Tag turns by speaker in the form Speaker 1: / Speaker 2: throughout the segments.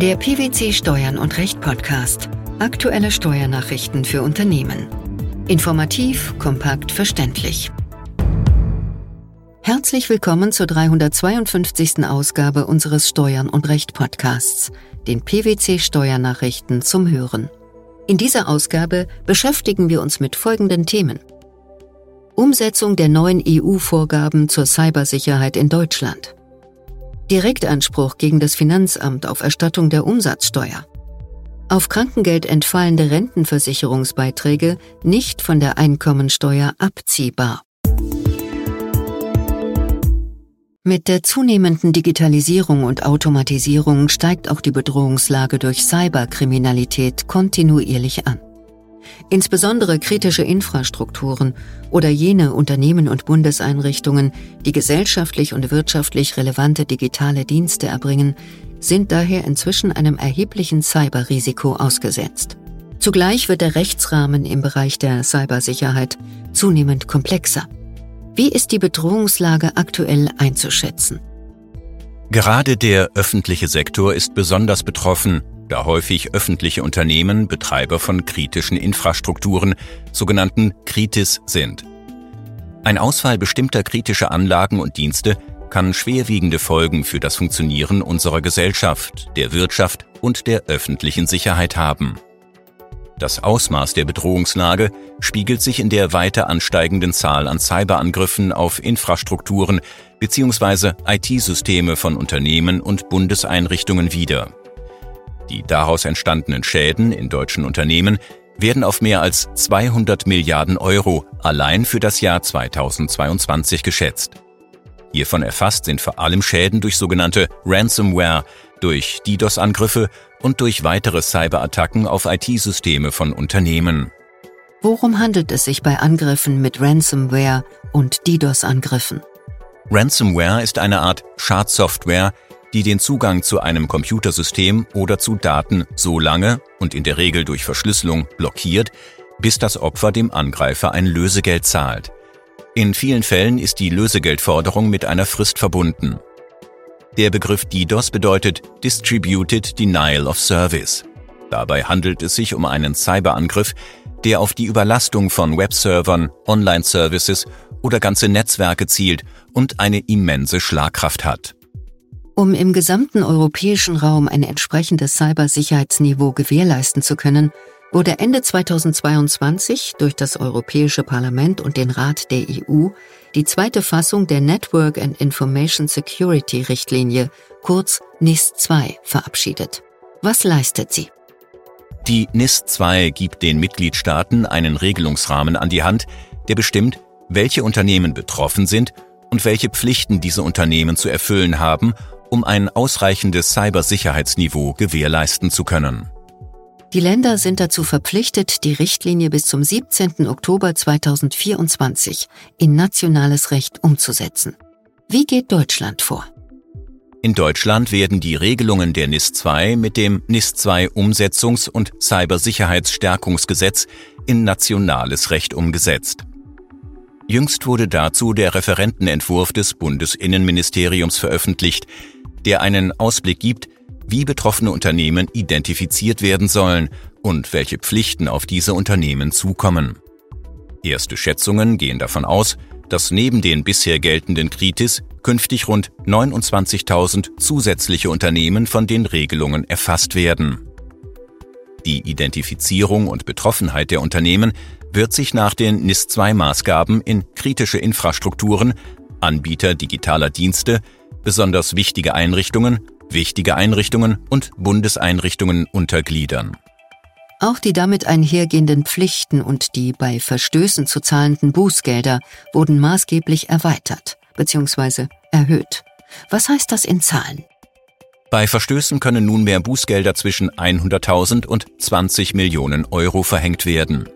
Speaker 1: Der PwC Steuern und Recht Podcast. Aktuelle Steuernachrichten für Unternehmen. Informativ, kompakt, verständlich. Herzlich willkommen zur 352. Ausgabe unseres Steuern und Recht Podcasts, den PwC Steuernachrichten zum Hören. In dieser Ausgabe beschäftigen wir uns mit folgenden Themen. Umsetzung der neuen EU-Vorgaben zur Cybersicherheit in Deutschland. Direktanspruch gegen das Finanzamt auf Erstattung der Umsatzsteuer. Auf Krankengeld entfallende Rentenversicherungsbeiträge nicht von der Einkommensteuer abziehbar. Mit der zunehmenden Digitalisierung und Automatisierung steigt auch die Bedrohungslage durch Cyberkriminalität kontinuierlich an. Insbesondere kritische Infrastrukturen oder jene Unternehmen und Bundeseinrichtungen, die gesellschaftlich und wirtschaftlich relevante digitale Dienste erbringen, sind daher inzwischen einem erheblichen Cyberrisiko ausgesetzt. Zugleich wird der Rechtsrahmen im Bereich der Cybersicherheit zunehmend komplexer. Wie ist die Bedrohungslage aktuell einzuschätzen?
Speaker 2: Gerade der öffentliche Sektor ist besonders betroffen, da häufig öffentliche Unternehmen Betreiber von kritischen Infrastrukturen, sogenannten Kritis, sind. Ein Ausfall bestimmter kritischer Anlagen und Dienste kann schwerwiegende Folgen für das Funktionieren unserer Gesellschaft, der Wirtschaft und der öffentlichen Sicherheit haben. Das Ausmaß der Bedrohungslage spiegelt sich in der weiter ansteigenden Zahl an Cyberangriffen auf Infrastrukturen bzw. IT-Systeme von Unternehmen und Bundeseinrichtungen wider. Die daraus entstandenen Schäden in deutschen Unternehmen werden auf mehr als 200 Milliarden Euro allein für das Jahr 2022 geschätzt. Hiervon erfasst sind vor allem Schäden durch sogenannte Ransomware, durch DDoS-Angriffe und durch weitere Cyberattacken auf IT-Systeme von Unternehmen.
Speaker 1: Worum handelt es sich bei Angriffen mit Ransomware und DDoS-Angriffen?
Speaker 2: Ransomware ist eine Art Schadsoftware, die den Zugang zu einem Computersystem oder zu Daten so lange und in der Regel durch Verschlüsselung blockiert, bis das Opfer dem Angreifer ein Lösegeld zahlt. In vielen Fällen ist die Lösegeldforderung mit einer Frist verbunden. Der Begriff DDoS bedeutet Distributed Denial of Service. Dabei handelt es sich um einen Cyberangriff, der auf die Überlastung von Webservern, Online-Services oder ganze Netzwerke zielt und eine immense Schlagkraft hat.
Speaker 1: Um im gesamten europäischen Raum ein entsprechendes Cybersicherheitsniveau gewährleisten zu können, wurde Ende 2022 durch das Europäische Parlament und den Rat der EU die zweite Fassung der Network and Information Security Richtlinie, kurz NIS-2, verabschiedet. Was leistet sie?
Speaker 2: Die NIS-2 gibt den Mitgliedstaaten einen Regelungsrahmen an die Hand, der bestimmt, welche Unternehmen betroffen sind und welche Pflichten diese Unternehmen zu erfüllen haben um ein ausreichendes Cybersicherheitsniveau gewährleisten zu können.
Speaker 1: Die Länder sind dazu verpflichtet, die Richtlinie bis zum 17. Oktober 2024 in nationales Recht umzusetzen. Wie geht Deutschland vor?
Speaker 2: In Deutschland werden die Regelungen der NIS 2 mit dem NIS 2 Umsetzungs- und Cybersicherheitsstärkungsgesetz in nationales Recht umgesetzt. Jüngst wurde dazu der Referentenentwurf des Bundesinnenministeriums veröffentlicht, der einen Ausblick gibt, wie betroffene Unternehmen identifiziert werden sollen und welche Pflichten auf diese Unternehmen zukommen. Erste Schätzungen gehen davon aus, dass neben den bisher geltenden Kritis künftig rund 29.000 zusätzliche Unternehmen von den Regelungen erfasst werden. Die Identifizierung und Betroffenheit der Unternehmen wird sich nach den NIS-2-Maßgaben in kritische Infrastrukturen, Anbieter digitaler Dienste, besonders wichtige Einrichtungen, wichtige Einrichtungen und Bundeseinrichtungen untergliedern.
Speaker 1: Auch die damit einhergehenden Pflichten und die bei Verstößen zu zahlenden Bußgelder wurden maßgeblich erweitert bzw. erhöht. Was heißt das in Zahlen?
Speaker 2: Bei Verstößen können nunmehr Bußgelder zwischen 100.000 und 20 Millionen Euro verhängt werden.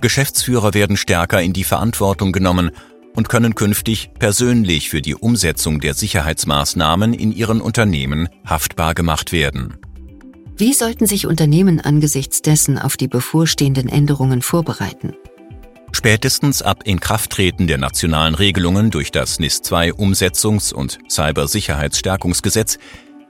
Speaker 2: Geschäftsführer werden stärker in die Verantwortung genommen und können künftig persönlich für die Umsetzung der Sicherheitsmaßnahmen in ihren Unternehmen haftbar gemacht werden.
Speaker 1: Wie sollten sich Unternehmen angesichts dessen auf die bevorstehenden Änderungen vorbereiten?
Speaker 2: Spätestens ab Inkrafttreten der nationalen Regelungen durch das NIS-2 Umsetzungs- und Cybersicherheitsstärkungsgesetz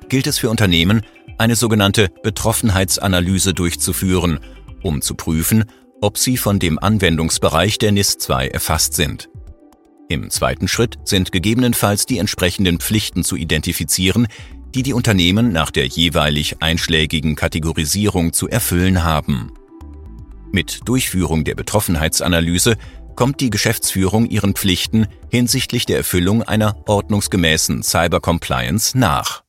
Speaker 2: gilt es für Unternehmen, eine sogenannte Betroffenheitsanalyse durchzuführen, um zu prüfen, ob sie von dem Anwendungsbereich der NIS 2 erfasst sind. Im zweiten Schritt sind gegebenenfalls die entsprechenden Pflichten zu identifizieren, die die Unternehmen nach der jeweilig einschlägigen Kategorisierung zu erfüllen haben. Mit Durchführung der Betroffenheitsanalyse kommt die Geschäftsführung ihren Pflichten hinsichtlich der Erfüllung einer ordnungsgemäßen Cyber-Compliance nach.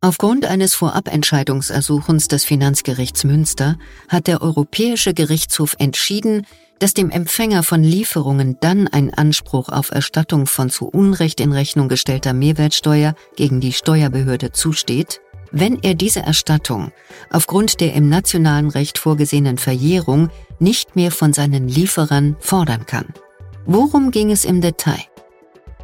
Speaker 1: Aufgrund eines Vorabentscheidungsersuchens des Finanzgerichts Münster hat der Europäische Gerichtshof entschieden, dass dem Empfänger von Lieferungen dann ein Anspruch auf Erstattung von zu Unrecht in Rechnung gestellter Mehrwertsteuer gegen die Steuerbehörde zusteht, wenn er diese Erstattung aufgrund der im nationalen Recht vorgesehenen Verjährung nicht mehr von seinen Lieferern fordern kann. Worum ging es im Detail?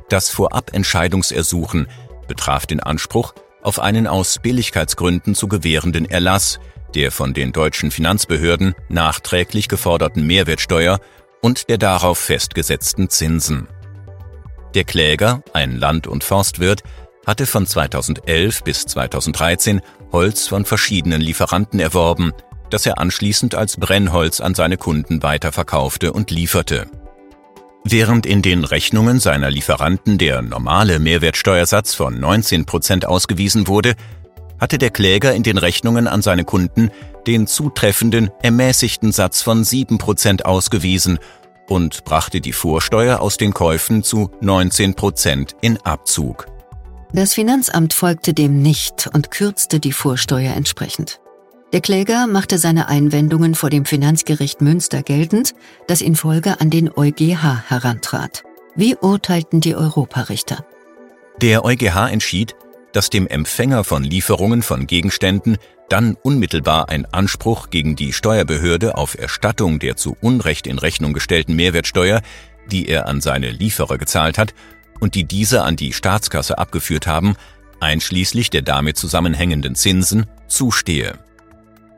Speaker 2: Das Vorabentscheidungsersuchen betraf den Anspruch auf einen aus Billigkeitsgründen zu gewährenden Erlass der von den deutschen Finanzbehörden nachträglich geforderten Mehrwertsteuer und der darauf festgesetzten Zinsen. Der Kläger, ein Land- und Forstwirt, hatte von 2011 bis 2013 Holz von verschiedenen Lieferanten erworben, das er anschließend als Brennholz an seine Kunden weiterverkaufte und lieferte. Während in den Rechnungen seiner Lieferanten der normale Mehrwertsteuersatz von 19 Prozent ausgewiesen wurde, hatte der Kläger in den Rechnungen an seine Kunden den zutreffenden ermäßigten Satz von 7 Prozent ausgewiesen und brachte die Vorsteuer aus den Käufen zu 19 Prozent in Abzug.
Speaker 1: Das Finanzamt folgte dem nicht und kürzte die Vorsteuer entsprechend. Der Kläger machte seine Einwendungen vor dem Finanzgericht Münster geltend, das in Folge an den EuGH herantrat. Wie urteilten die Europarichter?
Speaker 2: Der EuGH entschied, dass dem Empfänger von Lieferungen von Gegenständen dann unmittelbar ein Anspruch gegen die Steuerbehörde auf Erstattung der zu Unrecht in Rechnung gestellten Mehrwertsteuer, die er an seine Lieferer gezahlt hat, und die diese an die Staatskasse abgeführt haben, einschließlich der damit zusammenhängenden Zinsen, zustehe.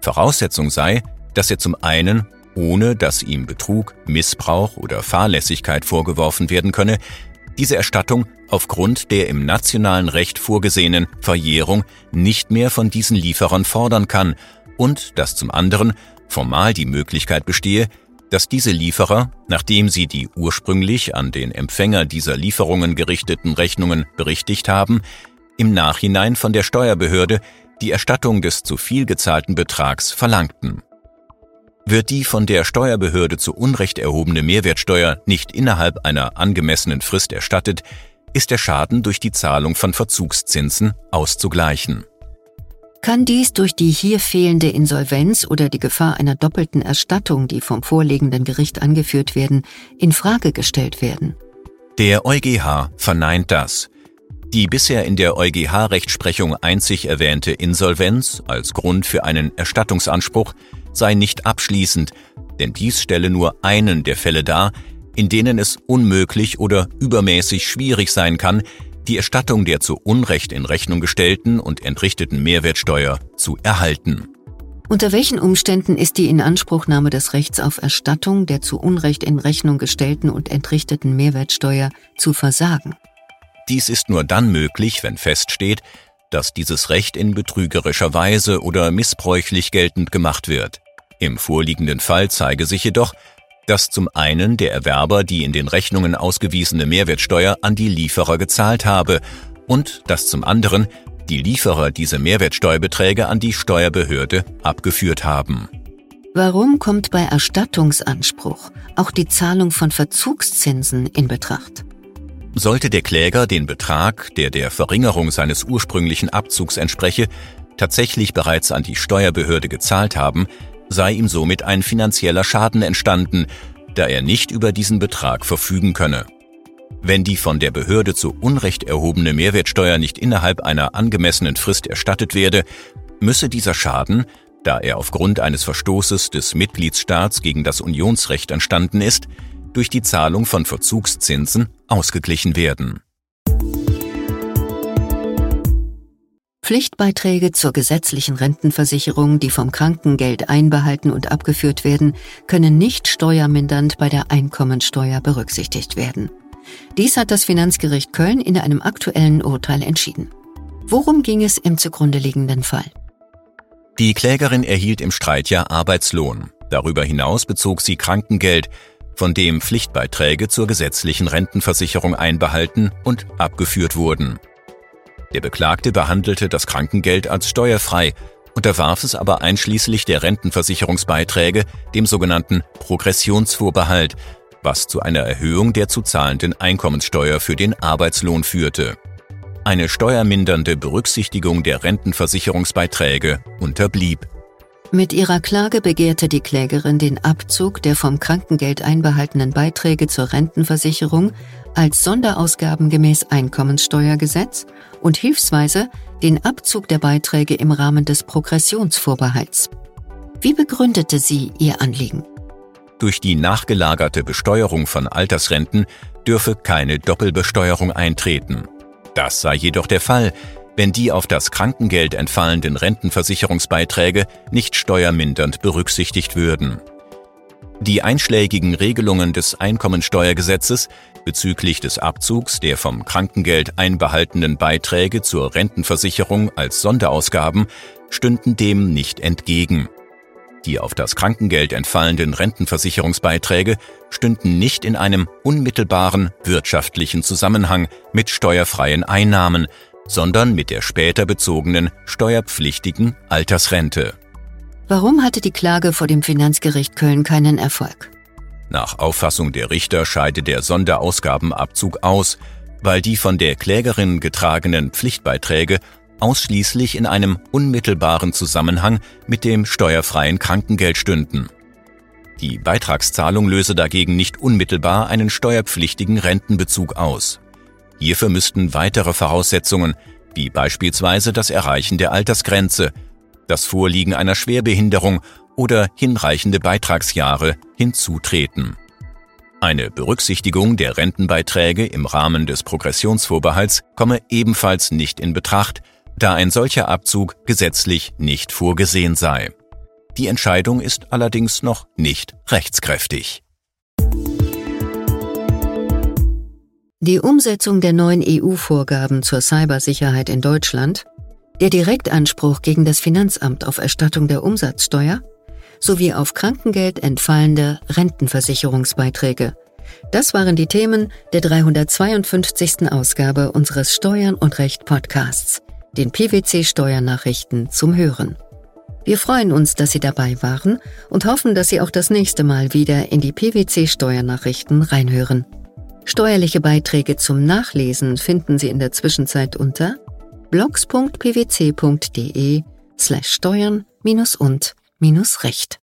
Speaker 2: Voraussetzung sei, dass er zum einen, ohne dass ihm Betrug, Missbrauch oder Fahrlässigkeit vorgeworfen werden könne, diese Erstattung aufgrund der im nationalen Recht vorgesehenen Verjährung nicht mehr von diesen Lieferern fordern kann und dass zum anderen formal die Möglichkeit bestehe, dass diese Lieferer, nachdem sie die ursprünglich an den Empfänger dieser Lieferungen gerichteten Rechnungen berichtigt haben, im Nachhinein von der Steuerbehörde die Erstattung des zu viel gezahlten Betrags verlangten. Wird die von der Steuerbehörde zu Unrecht erhobene Mehrwertsteuer nicht innerhalb einer angemessenen Frist erstattet, ist der Schaden durch die Zahlung von Verzugszinsen auszugleichen.
Speaker 1: Kann dies durch die hier fehlende Insolvenz oder die Gefahr einer doppelten Erstattung, die vom vorliegenden Gericht angeführt werden, in Frage gestellt werden?
Speaker 2: Der EuGH verneint das. Die bisher in der EuGH-Rechtsprechung einzig erwähnte Insolvenz als Grund für einen Erstattungsanspruch sei nicht abschließend, denn dies stelle nur einen der Fälle dar, in denen es unmöglich oder übermäßig schwierig sein kann, die Erstattung der zu Unrecht in Rechnung gestellten und entrichteten Mehrwertsteuer zu erhalten.
Speaker 1: Unter welchen Umständen ist die Inanspruchnahme des Rechts auf Erstattung der zu Unrecht in Rechnung gestellten und entrichteten Mehrwertsteuer zu versagen?
Speaker 2: Dies ist nur dann möglich, wenn feststeht, dass dieses Recht in betrügerischer Weise oder missbräuchlich geltend gemacht wird. Im vorliegenden Fall zeige sich jedoch, dass zum einen der Erwerber die in den Rechnungen ausgewiesene Mehrwertsteuer an die Lieferer gezahlt habe und dass zum anderen die Lieferer diese Mehrwertsteuerbeträge an die Steuerbehörde abgeführt haben.
Speaker 1: Warum kommt bei Erstattungsanspruch auch die Zahlung von Verzugszinsen in Betracht?
Speaker 2: Sollte der Kläger den Betrag, der der Verringerung seines ursprünglichen Abzugs entspreche, tatsächlich bereits an die Steuerbehörde gezahlt haben, sei ihm somit ein finanzieller Schaden entstanden, da er nicht über diesen Betrag verfügen könne. Wenn die von der Behörde zu Unrecht erhobene Mehrwertsteuer nicht innerhalb einer angemessenen Frist erstattet werde, müsse dieser Schaden, da er aufgrund eines Verstoßes des Mitgliedsstaats gegen das Unionsrecht entstanden ist, durch die Zahlung von Verzugszinsen ausgeglichen werden.
Speaker 1: Pflichtbeiträge zur gesetzlichen Rentenversicherung, die vom Krankengeld einbehalten und abgeführt werden, können nicht steuermindernd bei der Einkommensteuer berücksichtigt werden. Dies hat das Finanzgericht Köln in einem aktuellen Urteil entschieden. Worum ging es im zugrunde liegenden Fall?
Speaker 2: Die Klägerin erhielt im Streitjahr Arbeitslohn. Darüber hinaus bezog sie Krankengeld, von dem Pflichtbeiträge zur gesetzlichen Rentenversicherung einbehalten und abgeführt wurden. Der Beklagte behandelte das Krankengeld als steuerfrei, unterwarf es aber einschließlich der Rentenversicherungsbeiträge dem sogenannten Progressionsvorbehalt, was zu einer Erhöhung der zu zahlenden Einkommenssteuer für den Arbeitslohn führte. Eine steuermindernde Berücksichtigung der Rentenversicherungsbeiträge unterblieb.
Speaker 1: Mit ihrer Klage begehrte die Klägerin den Abzug der vom Krankengeld einbehaltenen Beiträge zur Rentenversicherung als Sonderausgaben gemäß Einkommenssteuergesetz und hilfsweise den Abzug der Beiträge im Rahmen des Progressionsvorbehalts. Wie begründete sie ihr Anliegen?
Speaker 2: Durch die nachgelagerte Besteuerung von Altersrenten dürfe keine Doppelbesteuerung eintreten. Das sei jedoch der Fall, wenn die auf das Krankengeld entfallenden Rentenversicherungsbeiträge nicht steuermindernd berücksichtigt würden. Die einschlägigen Regelungen des Einkommensteuergesetzes bezüglich des Abzugs der vom Krankengeld einbehaltenen Beiträge zur Rentenversicherung als Sonderausgaben stünden dem nicht entgegen. Die auf das Krankengeld entfallenden Rentenversicherungsbeiträge stünden nicht in einem unmittelbaren wirtschaftlichen Zusammenhang mit steuerfreien Einnahmen, sondern mit der später bezogenen steuerpflichtigen Altersrente.
Speaker 1: Warum hatte die Klage vor dem Finanzgericht Köln keinen Erfolg?
Speaker 2: Nach Auffassung der Richter scheide der Sonderausgabenabzug aus, weil die von der Klägerin getragenen Pflichtbeiträge ausschließlich in einem unmittelbaren Zusammenhang mit dem steuerfreien Krankengeld stünden. Die Beitragszahlung löse dagegen nicht unmittelbar einen steuerpflichtigen Rentenbezug aus. Hierfür müssten weitere Voraussetzungen, wie beispielsweise das Erreichen der Altersgrenze, das Vorliegen einer Schwerbehinderung oder hinreichende Beitragsjahre hinzutreten. Eine Berücksichtigung der Rentenbeiträge im Rahmen des Progressionsvorbehalts komme ebenfalls nicht in Betracht, da ein solcher Abzug gesetzlich nicht vorgesehen sei. Die Entscheidung ist allerdings noch nicht rechtskräftig.
Speaker 1: Die Umsetzung der neuen EU-Vorgaben zur Cybersicherheit in Deutschland, der Direktanspruch gegen das Finanzamt auf Erstattung der Umsatzsteuer sowie auf Krankengeld entfallende Rentenversicherungsbeiträge. Das waren die Themen der 352. Ausgabe unseres Steuern und Recht Podcasts, den PwC Steuernachrichten zum Hören. Wir freuen uns, dass Sie dabei waren und hoffen, dass Sie auch das nächste Mal wieder in die PwC Steuernachrichten reinhören. Steuerliche Beiträge zum Nachlesen finden Sie in der Zwischenzeit unter blogs.pwc.de slash steuern und recht.